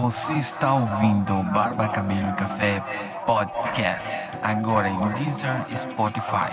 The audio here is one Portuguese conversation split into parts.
Você está ouvindo Barba Cabelo e Café Podcast, agora em Deezer e Spotify.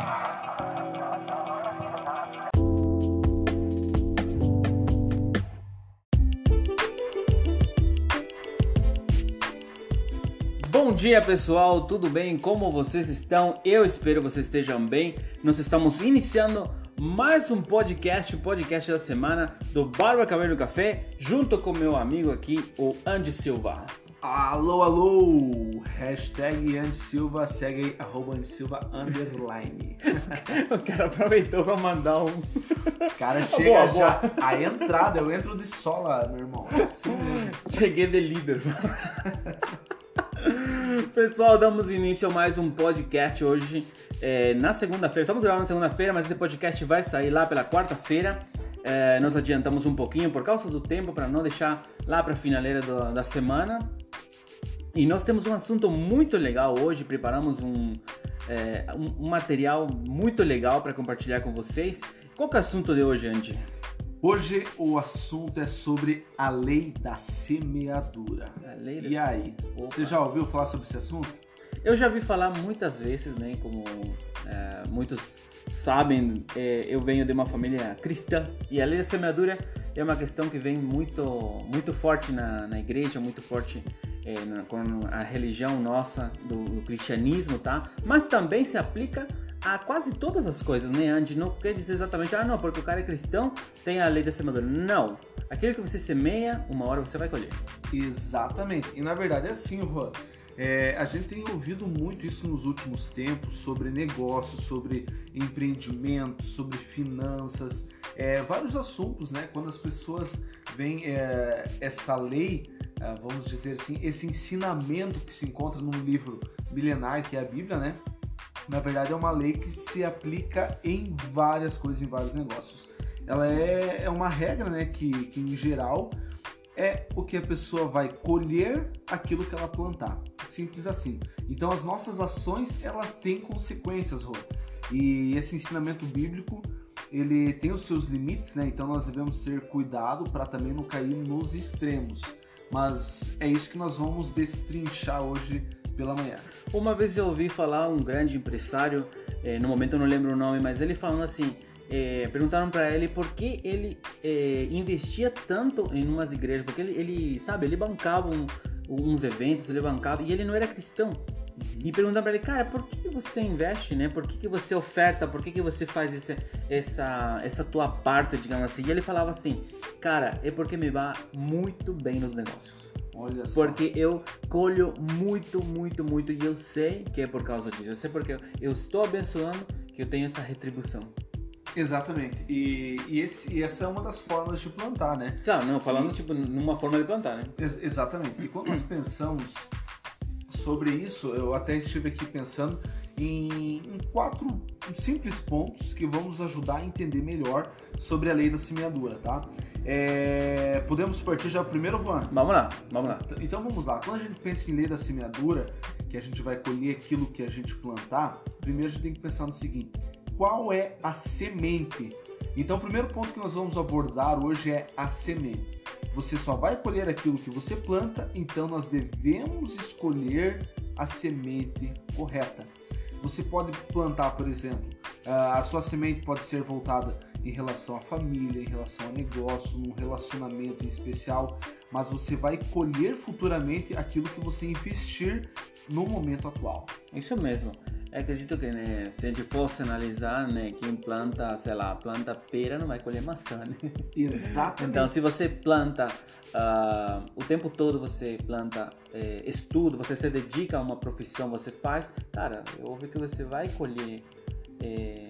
Bom dia pessoal, tudo bem? Como vocês estão? Eu espero vocês estejam bem. Nós estamos iniciando mais um podcast, o podcast da semana do Barba Cabelo Café, junto com meu amigo aqui, o Andy Silva. Alô, alô! Hashtag Andy Silva, segue aí, arroba Andy Silva, underline. o cara aproveitou pra mandar um... Cara, chega Boa, já, boa. a entrada, eu entro de sola, meu irmão, é assim mesmo. Cheguei de líder. Pessoal, damos início a mais um podcast hoje, é, na segunda-feira. Estamos gravando na segunda-feira, mas esse podcast vai sair lá pela quarta-feira. É, nós adiantamos um pouquinho por causa do tempo, para não deixar lá para a finaleira do- da semana. E nós temos um assunto muito legal hoje, preparamos um, é, um, um material muito legal para compartilhar com vocês. Qual é o assunto de hoje, Andy? Hoje o assunto é sobre a lei da semeadura. A lei da E aí, Opa. você já ouviu falar sobre esse assunto? Eu já vi falar muitas vezes, né? Como é, muitos sabem, é, eu venho de uma família cristã e a lei da semeadura é uma questão que vem muito, muito forte na, na igreja, muito forte é, na, com a religião nossa do, do cristianismo, tá? Mas também se aplica a quase todas as coisas, né, Andy? Não quer dizer exatamente, ah, não, porque o cara é cristão, tem a lei da semeadura. Não. Aquilo que você semeia, uma hora você vai colher. Exatamente. E na verdade é assim, Juan. É, a gente tem ouvido muito isso nos últimos tempos sobre negócios, sobre empreendimento, sobre finanças, é, vários assuntos, né? Quando as pessoas veem é, essa lei, é, vamos dizer assim, esse ensinamento que se encontra num livro milenar que é a Bíblia, né? Na verdade é uma lei que se aplica em várias coisas, em vários negócios. Ela é, é uma regra, né? Que, que em geral é o que a pessoa vai colher aquilo que ela plantar. Simples assim. Então as nossas ações, elas têm consequências, Rô. E esse ensinamento bíblico, ele tem os seus limites, né? Então nós devemos ter cuidado para também não cair nos extremos. Mas é isso que nós vamos destrinchar hoje pela manhã. Uma vez eu ouvi falar um grande empresário, eh, no momento eu não lembro o nome, mas ele falando assim, eh, perguntaram para ele por que ele eh, investia tanto em umas igrejas, porque ele, ele, sabe, ele bancava um- uns eventos, ele bancava e ele não era cristão. E perguntaram para ele, cara, por que você investe, né? Por que, que você oferta? Por que, que você faz esse, essa, essa tua parte, digamos assim? E ele falava assim, cara, é porque me vai muito bem nos negócios. Olha só. Porque eu colho muito, muito, muito e eu sei que é por causa disso. Eu sei porque eu- estou abençoando que eu tenho essa retribuição. Exatamente. E, e, esse, e essa é uma das formas de plantar, né? Claro, não, falando tipo numa forma de plantar, né? Ex- exatamente. E quando nós pensamos sobre isso, eu até estive aqui pensando em, em quatro simples pontos que vão nos ajudar a entender melhor sobre a lei da semeadura, tá? É, podemos partir já primeiro, Juan? Vamos lá, vamos lá. Então vamos lá. Quando a gente pensa em lei da semeadura, que a gente vai colher aquilo que a gente plantar, primeiro a gente tem que pensar no seguinte: qual é a semente? Então, o primeiro ponto que nós vamos abordar hoje é a semente. Você só vai colher aquilo que você planta, então nós devemos escolher a semente correta. Você pode plantar, por exemplo, ah, a sua semente pode ser voltada em relação à família, em relação a negócio, num relacionamento em especial, mas você vai colher futuramente aquilo que você investir no momento atual. Isso mesmo. Eu acredito que né, se a gente fosse analisar, né, quem planta, sei lá, planta pera não vai colher maçã, né? Exatamente. Então, se você planta ah, o tempo todo, você planta eh, estudo, você se dedica a uma profissão, você faz, cara, eu ouvi que você vai colher. eh.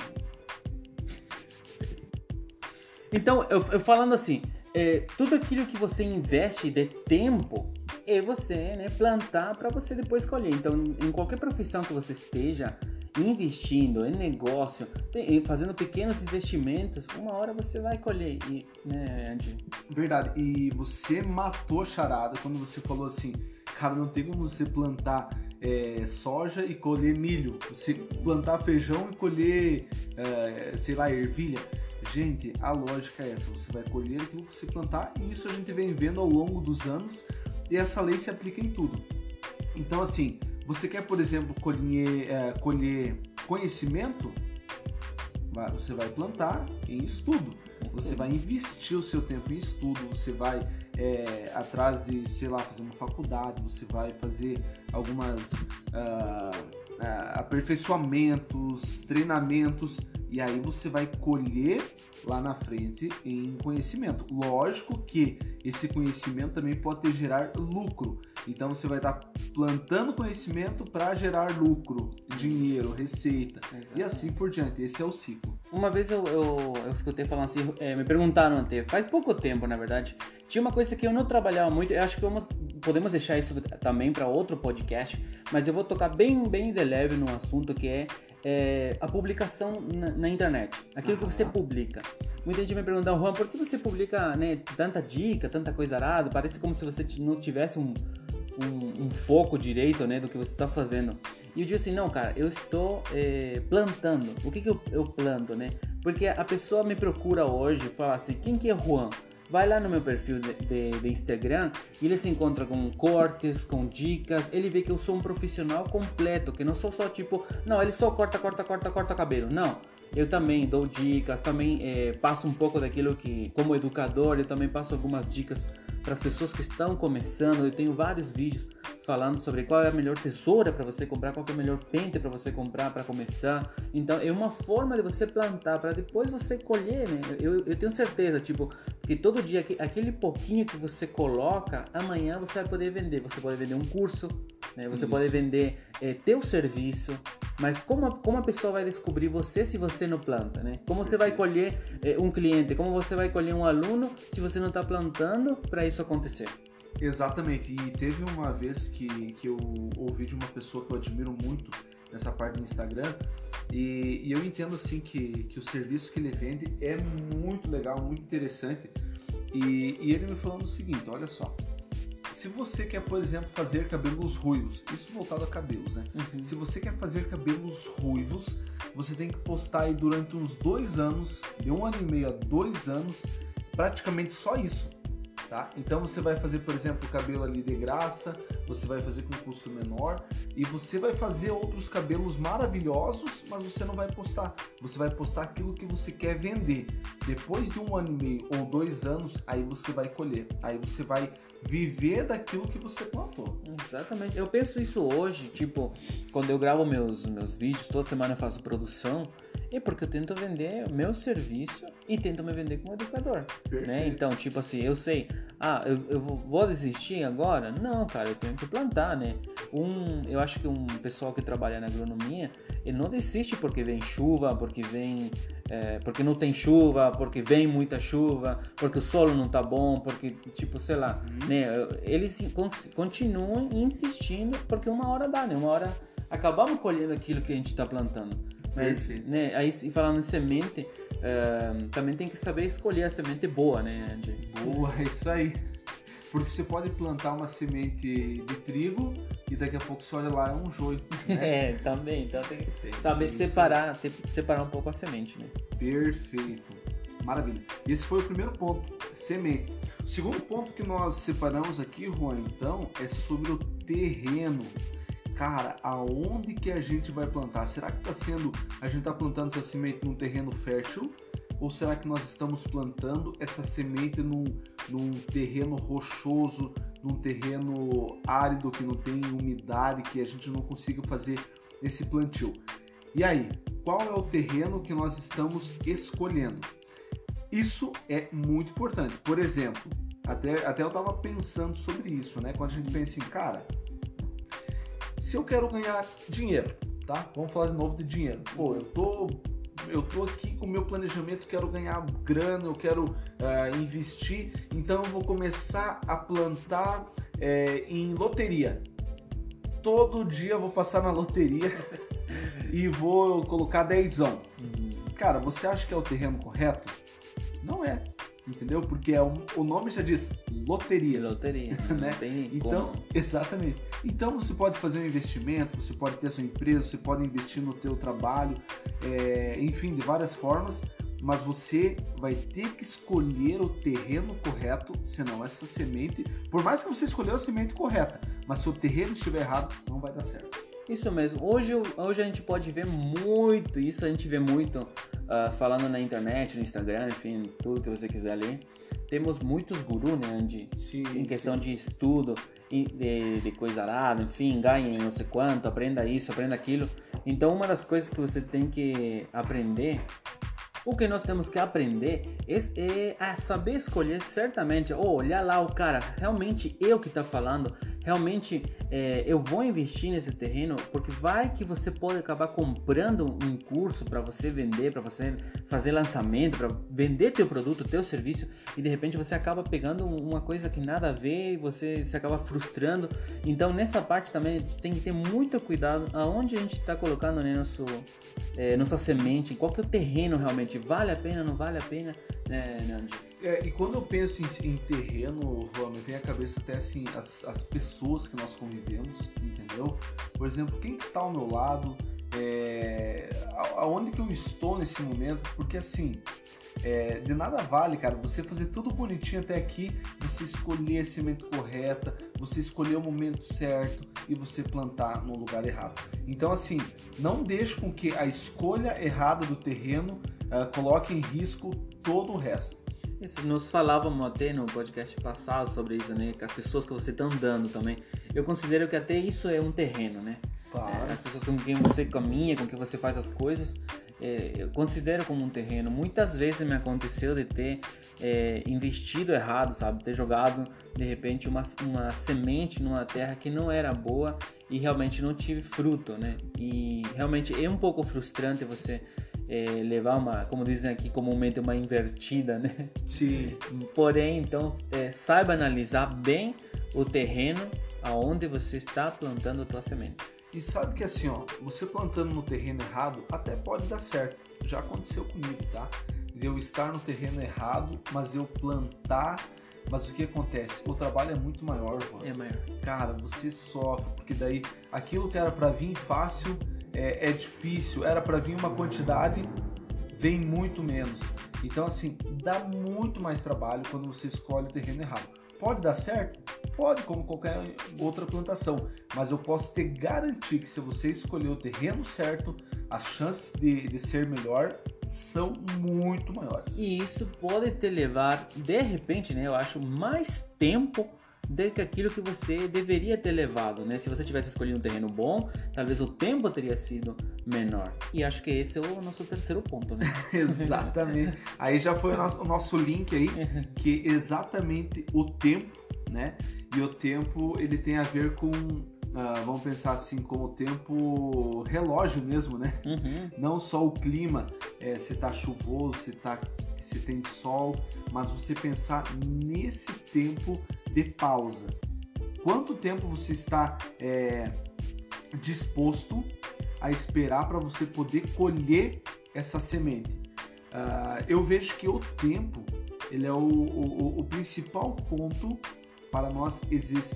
Então, eu, eu falando assim, eh, tudo aquilo que você investe de tempo é você né, plantar para você depois colher. Então, em qualquer profissão que você esteja investindo em negócio, fazendo pequenos investimentos, uma hora você vai colher. E, né, Andy? Verdade. E você matou a charada quando você falou assim, cara, não tem como você plantar é, soja e colher milho, você plantar feijão e colher, é, sei lá, ervilha. Gente, a lógica é essa, você vai colher aquilo que você plantar e isso a gente vem vendo ao longo dos anos e essa lei se aplica em tudo. Então, assim, você quer, por exemplo, colher, é, colher conhecimento? Você vai plantar em estudo. Você vai investir o seu tempo em estudo, você vai é, atrás de, sei lá, fazer uma faculdade, você vai fazer algumas uh, uh, aperfeiçoamentos, treinamentos, e aí você vai colher lá na frente em conhecimento. Lógico que esse conhecimento também pode gerar lucro. Então você vai estar plantando conhecimento para gerar lucro, dinheiro, receita e assim por diante. Esse é o ciclo. Uma vez eu, eu, eu escutei falando assim, é, me perguntaram até, faz pouco tempo na verdade, tinha uma coisa que eu não trabalhava muito, eu acho que vamos, podemos deixar isso também para outro podcast, mas eu vou tocar bem, bem de leve num assunto que é, é a publicação na, na, internet, aquilo que você publica. Muita gente me pergunta, Juan, por que você publica né, tanta dica, tanta coisa arada? Parece como se você não tivesse um, um, um foco direito né, do que você está fazendo. E eu digo assim, não, cara, eu estou é, plantando. O que, que eu, eu, planto, né? Porque a pessoa me procura hoje e fala assim, quem que é Juan? Vai lá no meu perfil de, de, de, Instagram e ele se encontra com cortes, com dicas. Ele vê que eu sou um profissional completo, que não sou só tipo, não, ele só corta, corta, corta, corta cabelo. Não, eu também dou dicas, também é, passo um pouco daquilo que, como educador, eu também passo algumas dicas para as pessoas que estão começando. Eu tenho vários vídeos falando sobre qual é a melhor tesoura para você comprar, qual é o melhor pente para você comprar para começar. Então é uma forma de você plantar para depois você colher, né? Eu, eu tenho certeza, tipo, que todo dia aquele pouquinho que você coloca, amanhã você vai poder vender. Você pode vender um curso, né? Você Isso. pode vender é, teu serviço, mas como a, como a pessoa vai descobrir você se você não planta, né? Como você vai colher é, um cliente, como você vai colher um aluno se você não está plantando para isso acontecer? Exatamente, e teve uma vez que, que eu ouvi de uma pessoa que eu admiro muito nessa parte do Instagram, e, e eu entendo assim que, que o serviço que ele vende é muito legal, muito interessante, e, e ele me falando o seguinte, olha só, se você quer, por exemplo, fazer cabelos ruivos, isso voltado a cabelos, né? Uhum. Se você quer fazer cabelos ruivos, você tem que postar aí durante uns dois anos, de um ano e meio a dois anos, praticamente só isso tá? Então você vai fazer, por exemplo, o cabelo ali de graça, você vai fazer com custo menor e você vai fazer outros cabelos maravilhosos, mas você não vai postar. Você vai postar aquilo que você quer vender. Depois de um ano e meio ou dois anos, aí você vai colher. Aí você vai viver daquilo que você plantou. Exatamente. Eu penso isso hoje, tipo, quando eu gravo meus, meus vídeos, toda semana eu faço produção, é porque eu tento vender o meu serviço e tento me vender como educador. Né? Então, tipo assim, eu sei, ah, eu, eu vou desistir agora? Não, cara, eu tenho que plantar, né? Um, eu acho que um pessoal que trabalha na agronomia, ele não desiste porque vem chuva, porque vem. É, porque não tem chuva, porque vem muita chuva, porque o solo não tá bom, porque, tipo, sei lá, uhum. né? Eles continuam insistindo porque uma hora dá, né? Uma hora acabamos colhendo aquilo que a gente está plantando. Mas, né, aí falando em semente, uh, também tem que saber escolher a semente boa, né, Andy? Boa, é isso aí. Porque você pode plantar uma semente de trigo e daqui a pouco você olha lá, é um joio. Né? é, também. Então tem que saber separar, ter, separar um pouco a semente, né? Perfeito. Maravilha. Esse foi o primeiro ponto, semente. O segundo ponto que nós separamos aqui, Juan, então, é sobre o terreno cara, aonde que a gente vai plantar? Será que está sendo, a gente está plantando essa semente num terreno fértil? Ou será que nós estamos plantando essa semente num, num terreno rochoso, num terreno árido que não tem umidade, que a gente não consiga fazer esse plantio? E aí, qual é o terreno que nós estamos escolhendo? Isso é muito importante. Por exemplo, até, até eu estava pensando sobre isso, né? Quando a gente pensa assim, cara, se eu quero ganhar dinheiro, tá? Vamos falar de novo de dinheiro. Pô, eu tô eu tô aqui com o meu planejamento, quero ganhar grana, eu quero uh, investir, então eu vou começar a plantar é, em loteria. Todo dia eu vou passar na loteria e vou colocar dezão. Uhum. Cara, você acha que é o terreno correto? Não é entendeu? Porque é um, o nome já diz loteria. Loteria, né? então, como. exatamente. Então você pode fazer um investimento, você pode ter a sua empresa, você pode investir no teu trabalho, é, enfim, de várias formas. mas você vai ter que escolher o terreno correto, senão essa semente, por mais que você escolheu a semente correta, mas se o terreno estiver errado, não vai dar certo. Isso mesmo. Hoje, hoje a gente pode ver muito, isso a gente vê muito uh, falando na internet, no Instagram, enfim, tudo que você quiser ler. Temos muitos gurus, né, Andy? Sim, em questão sim. de estudo, de, de coisa arada, enfim, ganhe não sei quanto, aprenda isso, aprenda aquilo. Então, uma das coisas que você tem que aprender o que nós temos que aprender é, a saber escolher certamente, ou olhar lá o cara, realmente eu que está falando, realmente é, eu vou investir nesse terreno, porque vai que você pode acabar comprando um curso para você vender, para você fazer lançamento, para vender teu produto, teu serviço, e de repente você acaba pegando uma coisa que nada a ver e você se acaba frustrando. Então nessa parte também a gente tem que ter muito cuidado aonde a gente está colocando né, nosso, é, nossa semente, qual que é o terreno realmente, vale a pena, não vale a pena, né, Nandi? É, e quando eu penso em, em terreno, Juan, me vem à cabeça até assim as, as pessoas que nós convivemos, entendeu? Por exemplo, quem que está ao meu lado, é, aonde que eu estou nesse momento, porque assim, é, de nada vale, cara, você fazer tudo bonitinho até aqui, você escolher a semente correta, você escolher o momento certo e você plantar no lugar errado. Então, assim, não deixe com que a escolha errada do terreno uh, coloque em risco todo o resto. Isso, nós falávamos até no podcast passado sobre isso, né? As pessoas que você está andando também. Eu considero que até isso é um terreno, né? Claro. É, as pessoas com quem você caminha, com quem você faz as coisas, é, eu considero como um terreno. Muitas vezes me aconteceu de ter é, investido errado, sabe? Ter jogado de repente uma, uma semente numa terra que não era boa e realmente não tive fruto, né? E realmente é um pouco frustrante você é, levar uma, como dizem aqui comumente, uma invertida, né? Sim. Porém, então, é, saiba analisar bem o terreno aonde você está plantando a tua semente. E sabe que assim, ó, você plantando no terreno errado até pode dar certo. Já aconteceu comigo, tá? De eu estar no terreno errado, mas eu plantar. Mas o que acontece? O trabalho é muito maior, mano. É maior. Cara, você sofre, porque daí aquilo que era para vir fácil é, é difícil, era para vir uma quantidade, vem muito menos. Então, assim, dá muito mais trabalho quando você escolhe o terreno errado. Pode dar certo? Pode, como qualquer outra plantação. Mas eu posso te garantir que se você escolher o terreno certo, as chances de, de ser melhor são muito maiores. E isso pode te levar, de repente, né? Eu acho, mais tempo do que aquilo que você deveria ter levado, né? Se você tivesse escolhido um terreno bom, talvez o tempo teria sido menor. E acho que esse é o nosso terceiro ponto, né? exatamente. Aí já foi o nosso, o nosso link aí, que exatamente o tempo, né? E o tempo ele tem a ver com Uh, vamos pensar assim como o tempo relógio mesmo, né? Uhum. Não só o clima, é, se tá chuvoso, se tá se tem sol, mas você pensar nesse tempo de pausa. Quanto tempo você está é, disposto a esperar para você poder colher essa semente? Uh, eu vejo que o tempo ele é o, o, o principal ponto para nós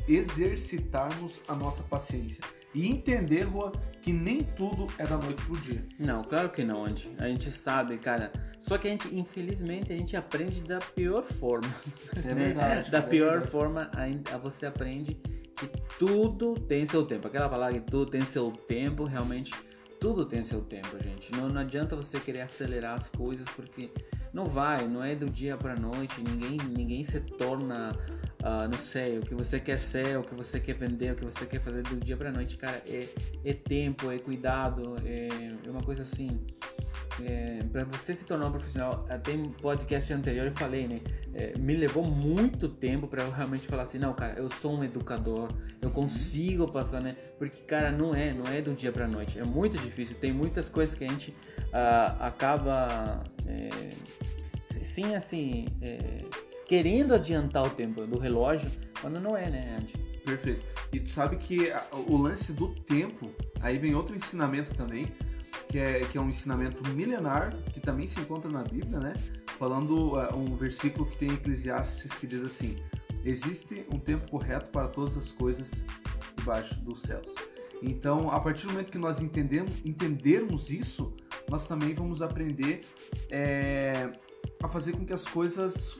exercitarmos a nossa paciência e entender, Juan, que nem tudo é da noite pro dia. Não, claro que não, Andy. A gente sabe, cara. Só que a gente, infelizmente, a gente aprende da pior forma. É né? verdade. Da é pior verdade. forma, a, você aprende que tudo tem seu tempo. Aquela palavra que tudo tem seu tempo, realmente tudo tem seu tempo, gente. Não, não adianta você querer acelerar as coisas porque não vai, não é do dia para noite. Ninguém, ninguém se torna uh, não sei, o que você quer ser, o que você quer vender, o que você quer fazer do dia para noite, cara, é, é tempo, é cuidado, é, é uma coisa assim. É, para você se tornar um profissional, até em podcast anterior eu falei, né? É, me levou muito tempo para eu realmente falar assim, não, cara, eu sou um educador, eu consigo passar, né? Porque, cara, não é, não é do dia para noite, é muito difícil. Tem muitas coisas que a gente uh, acaba, é, sim, assim, é, querendo adiantar o tempo do relógio, quando não é, né, Andy? Perfeito. E tu sabe que o lance do tempo, aí vem outro ensinamento também, que é, que é um ensinamento milenar, que também se encontra na Bíblia, né? Falando uh, um versículo que tem em Eclesiastes que diz assim: Existe um tempo correto para todas as coisas debaixo dos céus. Então, a partir do momento que nós entendemos, entendermos isso, nós também vamos aprender é, a fazer com que as coisas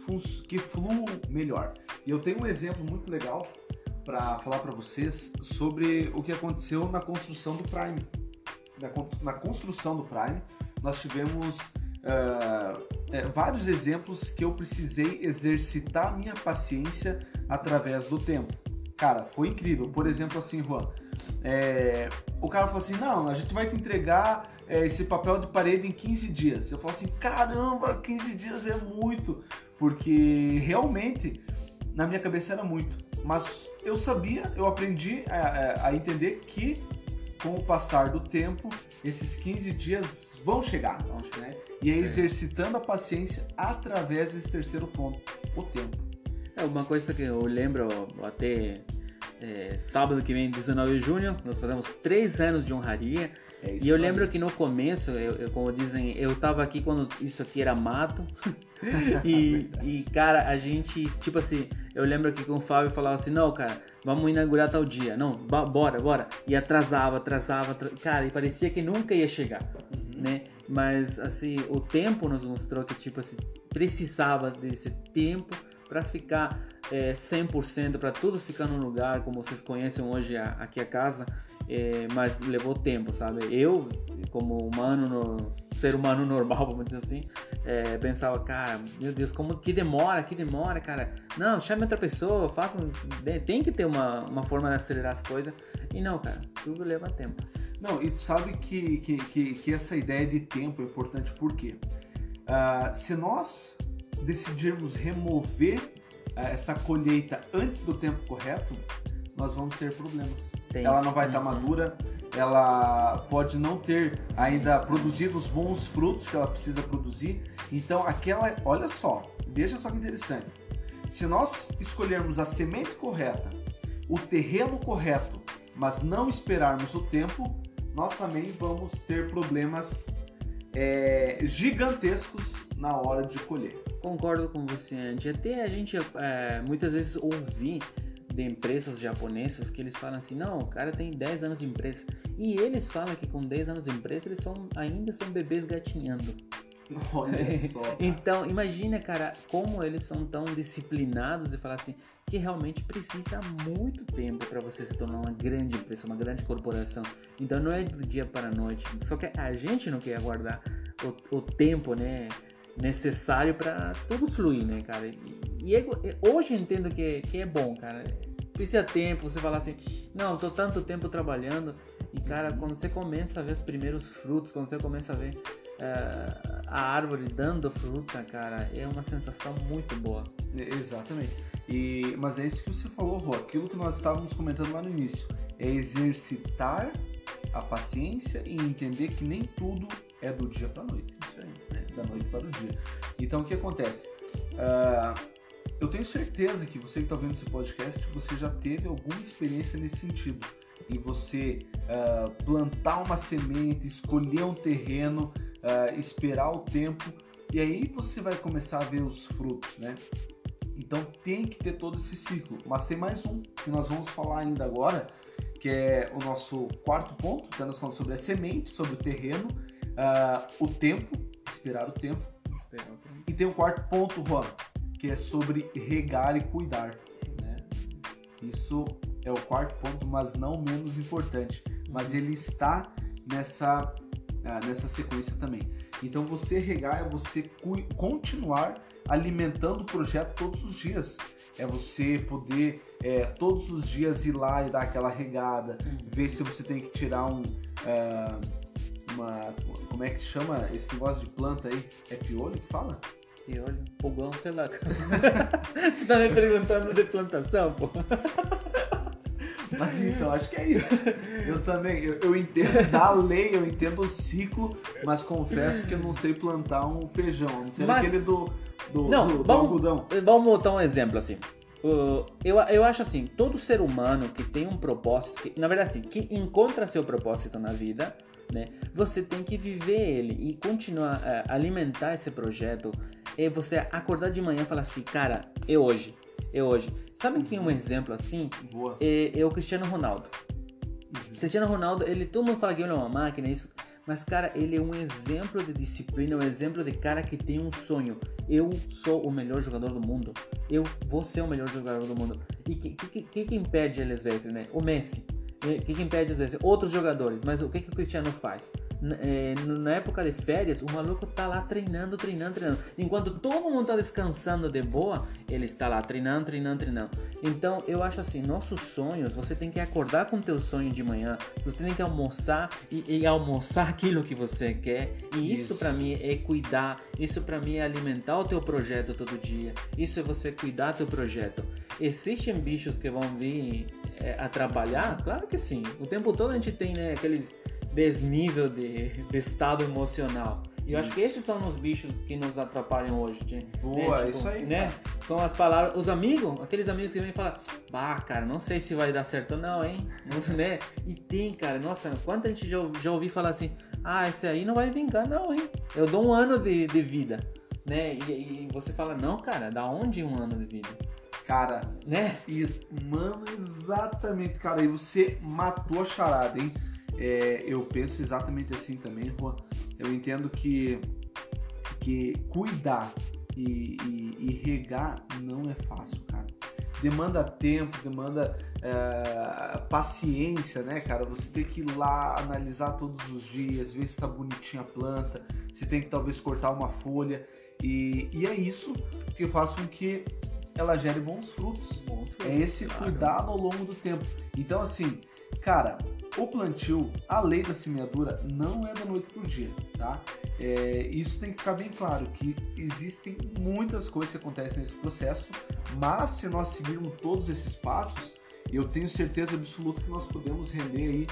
que fluam melhor. E eu tenho um exemplo muito legal para falar para vocês sobre o que aconteceu na construção do Prime. Na, construção do Prime, nós tivemos uh, é, vários exemplos que eu precisei exercitar minha paciência através do tempo. Cara, foi incrível. Por exemplo, assim, Juan, é, o cara falou assim: não, a gente vai te entregar é, esse papel de parede em 15 dias. Eu falo assim: caramba, 15 dias é muito, porque realmente na minha cabeça era muito. Mas eu sabia, eu aprendi a, a, entender que com o passar do tempo, esses 15 dias vão chegar. Né? E é exercitando a paciência através desse terceiro ponto, o tempo. É uma coisa que eu lembro até é, sábado que vem, 19 de junho, nós fazemos três anos de honraria. É e eu lembro que no começo, eu, eu, como dizem, eu tava aqui quando isso aqui era mato. e, e, cara, a gente, tipo assim, eu lembro que com o Fábio falava assim: não, cara, vamos inaugurar tal dia. Não, bora, bora. E atrasava, atrasava, cara, e parecia que nunca ia chegar, uhum. né? Mas, assim, o tempo nos mostrou que, tipo assim, precisava desse tempo para ficar é, 100%, para tudo ficar no lugar, como vocês conhecem hoje a, aqui a casa, é, mas levou tempo, sabe? Eu, como humano, no, ser humano normal, vamos dizer assim, é, pensava, cara, meu Deus, como que demora, que demora, cara. Não, chame outra pessoa, faça. Né, tem que ter uma, uma forma de acelerar as coisas. E não, cara, tudo leva tempo. Não, e tu sabe que, que, que, que essa ideia de tempo é importante porque uh, se nós decidirmos remover uh, essa colheita antes do tempo correto, nós vamos ter problemas. Tem ela não vai estar tá madura, ela pode não ter ainda produzido os bons frutos que ela precisa produzir. Então, aquela, olha só, veja só que interessante. Se nós escolhermos a semente correta, o terreno correto, mas não esperarmos o tempo, nós também vamos ter problemas é, gigantescos na hora de colher. Concordo com você, Andy. Até a gente é, muitas vezes ouvir de empresas japonesas que eles falam assim, não, o cara tem 10 anos de empresa. E eles falam que com 10 anos de empresa eles são, ainda são bebês gatinhando. Olha só. então, imagina, cara, como eles são tão disciplinados de falar assim, que realmente precisa muito tempo para você se tornar uma grande empresa, uma grande corporação. Então não é do dia para a noite. Só que a gente não quer aguardar o, o tempo, né? Necessário para tudo fluir, né, cara? E, e hoje eu entendo que, que é bom, cara. Precisa tempo, você falar assim, não, tô tanto tempo trabalhando, e cara, quando você começa a ver os primeiros frutos, quando você começa a ver uh, a árvore dando fruta, cara, é uma sensação muito boa. Exatamente. E, mas é isso que você falou, Rô, aquilo que nós estávamos comentando lá no início, é exercitar a paciência e entender que nem tudo é do dia para noite. Isso aí da noite para o dia. Então o que acontece? Uh, eu tenho certeza que você que está vendo esse podcast, você já teve alguma experiência nesse sentido. Em você uh, plantar uma semente, escolher um terreno, uh, esperar o tempo, e aí você vai começar a ver os frutos, né? Então tem que ter todo esse ciclo. Mas tem mais um que nós vamos falar ainda agora, que é o nosso quarto ponto, que nós falando sobre a semente, sobre o terreno, uh, o tempo esperar o tempo. Esperar o tempo. E tem um quarto ponto, Juan, que é sobre regar e cuidar. Né? Isso é o quarto ponto, mas não menos importante. Mas uhum. ele está nessa, ah, nessa sequência também. Então você regar é você continuar alimentando o projeto todos os dias. É você poder é, todos os dias ir lá e dar aquela regada, uhum. ver se você tem que tirar um. Uh, uma. Como é que chama esse negócio de planta aí? É piolho que fala? Piolho? Pulgão, sei lá. Você tá me perguntando de plantação, pô? Mas então, acho que é isso. Eu também, eu, eu, entendo da lei, eu entendo o ciclo, mas confesso que eu não sei plantar um feijão. Não sei mas, aquele do, do, não, do, do vamos, algodão. Vamos botar um exemplo assim. Uh, eu, eu acho assim, todo ser humano que tem um propósito, que, na verdade assim, que encontra seu propósito na vida, né? Você tem que viver ele e continuar a é, alimentar esse projeto. É você acordar de manhã e falar assim, cara, é hoje, é hoje. Sabe que um exemplo assim Boa. É, é o Cristiano Ronaldo. Uhum. Cristiano Ronaldo, ele todo mundo fala que ele é uma máquina, isso. Mas, cara, ele é um exemplo de disciplina, um exemplo de cara que tem um sonho. Eu sou o melhor jogador do mundo. Eu vou ser o melhor jogador do mundo. E o que, que, que, que impede ele às vezes, né? O Messi. O que, que impede às vezes? Outros jogadores. Mas o que, que o Cristiano faz? é, na época de férias, o maluco tá lá treinando, treinando, treinando. Enquanto todo mundo tá descansando de boa, ele está lá treinando, treinando, treinando. Então, eu acho assim, nossos sonhos, você tem que acordar com o teu sonho de manhã, você tem que almoçar e, e almoçar aquilo que você quer. E isso, isso para mim é cuidar, isso para mim é alimentar o teu projeto todo dia. Isso é você cuidar do teu projeto. Existem bichos que vão vir é, a trabalhar? Claro que sim. O tempo todo a gente tem né, aqueles desnível de, de estado emocional. E eu acho que esses são os bichos que nos atrapalham hoje. Né? Boa, tipo, isso aí. Né? São as palavras. Os amigos, aqueles amigos que vêm falar, bah, cara, não sei se vai dar certo não, hein? Não, né? E tem, cara, nossa, quanta gente já, já ouvi falar assim, ah, esse aí não vai vingar, não, hein? Eu dou um ano de, de vida. Né? E, e você fala, não, cara, da onde um ano de vida? Cara, né? E, mano, exatamente, cara. E você matou a charada, hein? É, eu penso exatamente assim também, Juan. Eu entendo que, que cuidar e, e, e regar não é fácil, cara. Demanda tempo, demanda é, paciência, né, cara? Você tem que ir lá analisar todos os dias, ver se tá bonitinha a planta, você tem que talvez cortar uma folha. E, e é isso que faz com que ela gere bons frutos. É esse claro. cuidado ao longo do tempo. Então, assim, cara, o plantio, a lei da semeadura, não é da noite para o dia, tá? É, isso tem que ficar bem claro, que existem muitas coisas que acontecem nesse processo, mas se nós seguirmos todos esses passos, eu tenho certeza absoluta que nós podemos render aí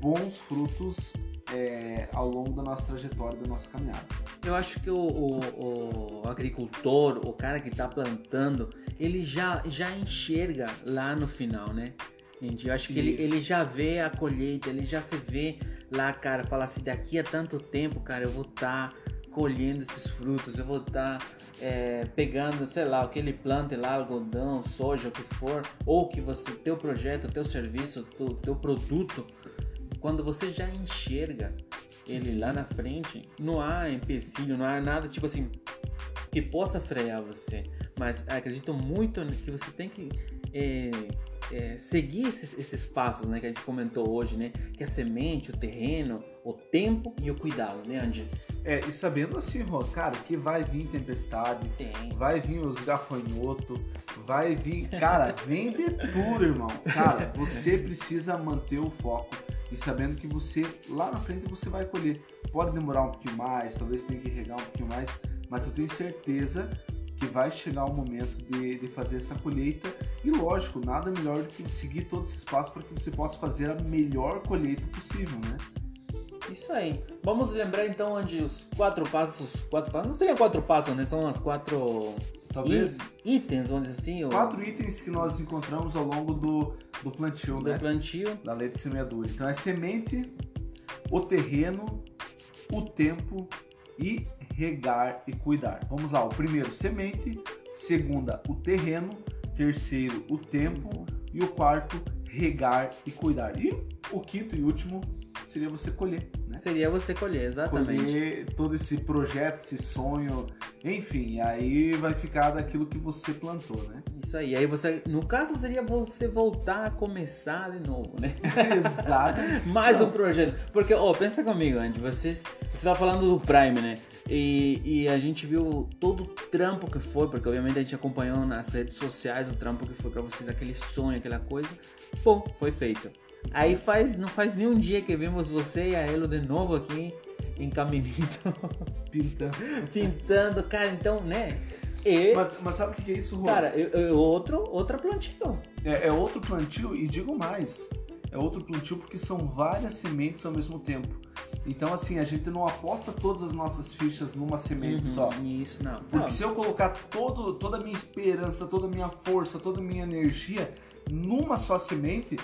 bons frutos é, ao longo da nossa trajetória, da nossa caminhada. Eu acho que o, o, o agricultor, o cara que está plantando, ele já, já enxerga lá no final, né? Entendi. Eu acho que ele, ele já vê a colheita, ele já se vê lá, cara, fala assim, daqui a tanto tempo, cara, eu vou estar tá colhendo esses frutos, eu vou estar tá, é, pegando, sei lá, o que ele planta lá, algodão, soja, o que for, ou que você, teu projeto, teu serviço, teu, teu produto, quando você já enxerga ele lá na frente, não há empecilho, não há nada tipo assim que possa frear você. Mas acredito muito que você tem que é, é, seguir esses, esses, passos né, que a gente comentou hoje, né? Que a semente, o terreno, o tempo e o cuidado, né, Andy? É, e sabendo assim, Rô, cara, que vai vir tempestade, Tem. vai vir os gafanhotos, vai vir. Cara, vem de tudo, irmão. Cara, você precisa manter o foco e sabendo que você, lá na frente, você vai colher. Pode demorar um pouquinho mais, talvez tenha que regar um pouquinho mais, mas eu tenho certeza que vai chegar o momento de, de fazer essa colheita e lógico, nada melhor do que seguir todos esses passos para que você possa fazer a melhor colheita possível, né? Isso aí. Vamos lembrar então onde os quatro passos, quatro passos, não seriam quatro passos, né? São as quatro Talvez itens, vamos dizer assim. Quatro itens que nós encontramos ao longo do, do plantio, do né? plantio. Da lei de semeadura. Então é semente, o terreno, o tempo e regar e cuidar. Vamos lá, o primeiro, semente, segunda, o terreno, terceiro, o tempo e o quarto, regar e cuidar. E o quinto e último seria você colher. Né? Seria você colher, exatamente. Colher todo esse projeto, esse sonho, enfim, aí vai ficar daquilo que você plantou, né? Isso aí. Aí você, no caso, seria você voltar a começar de novo, né? Exato. Mais Não. um projeto. Porque, ó, oh, pensa comigo, Andy, vocês, você tá falando do Prime, né? E, e, a gente viu todo o trampo que foi, porque obviamente a gente acompanhou nas redes sociais o trampo que foi para vocês, aquele sonho, aquela coisa. Pô, foi feito. Aí faz, não faz nenhum dia que vemos você e a Elo de novo aqui em Caminito. Pintando. Pintando, cara, então, né? E, mas, mas, sabe o que é isso, Juan? Cara, eu, eu, outro, outro plantio. É, é outro plantio e digo mais, é outro plantio porque são várias sementes ao mesmo tempo. Então, assim, a gente não aposta todas as nossas fichas numa semente uhum, só. Isso não. Porque não. se eu colocar todo, toda a minha esperança, toda a minha força, toda a minha energia numa só semente,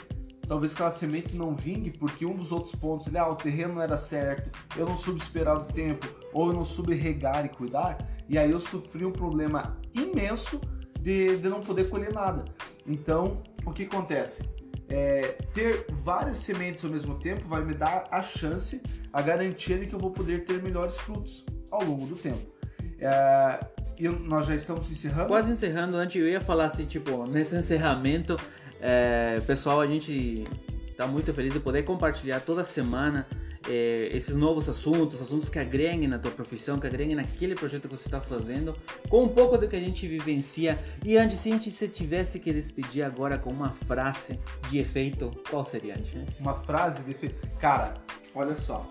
talvez aquela semente não vingue porque um dos outros pontos, ele, ah, o terreno não era certo, eu não soube esperar o tempo, ou eu não soube regar e cuidar, e aí eu sofri um problema imenso de, de não poder colher nada. Então, o que acontece? é, ter várias sementes ao mesmo tempo vai me dar a chance, a garantia de que eu vou poder ter melhores frutos ao longo do tempo. É, e nós já estamos encerrando? Quase encerrando. Antes eu ia falar assim, tipo, nesse encerramento, é, pessoal, a gente está muito feliz de poder compartilhar toda semana é, esses novos assuntos, assuntos que agreguem na tua profissão, que agreguem naquele projeto que você está fazendo, com um pouco do que a gente vivencia. E antes, se a gente se tivesse que despedir agora com uma frase de efeito, qual seria, antes? Uma frase de efeito. Cara, olha só.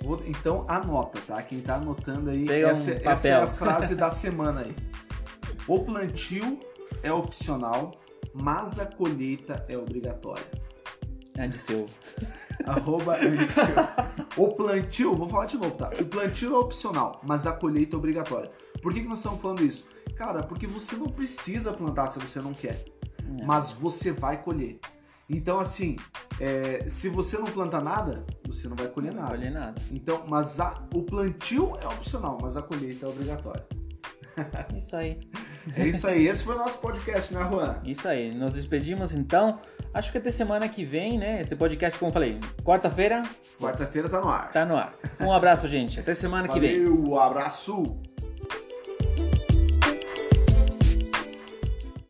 Vou, então anota, tá? Quem tá anotando aí, Pega essa, um essa é a frase da semana aí. O plantio é opcional, mas a colheita é obrigatória. Antes seu. Arroba Andisseu. O plantio, vou falar de novo, tá? O plantio é opcional, mas a colheita é obrigatória. Por que, que nós estamos falando isso? Cara, porque você não precisa plantar se você não quer, É. mas você vai colher. Então, assim, é, se você não planta nada, você não vai colher Não nada. colhe nada. Então, mas a- o plantio é opcional, mas a colheita é obrigatória. Isso aí. É isso aí. Esse foi o nosso podcast, né, Juan? Isso aí. Nos despedimos então. Acho que até semana que vem, né? Esse podcast, como eu falei, quarta-feira Quarta-feira tá no ar. tá no ar. Um abraço, gente. Até semana que vem. Valeu, abraço!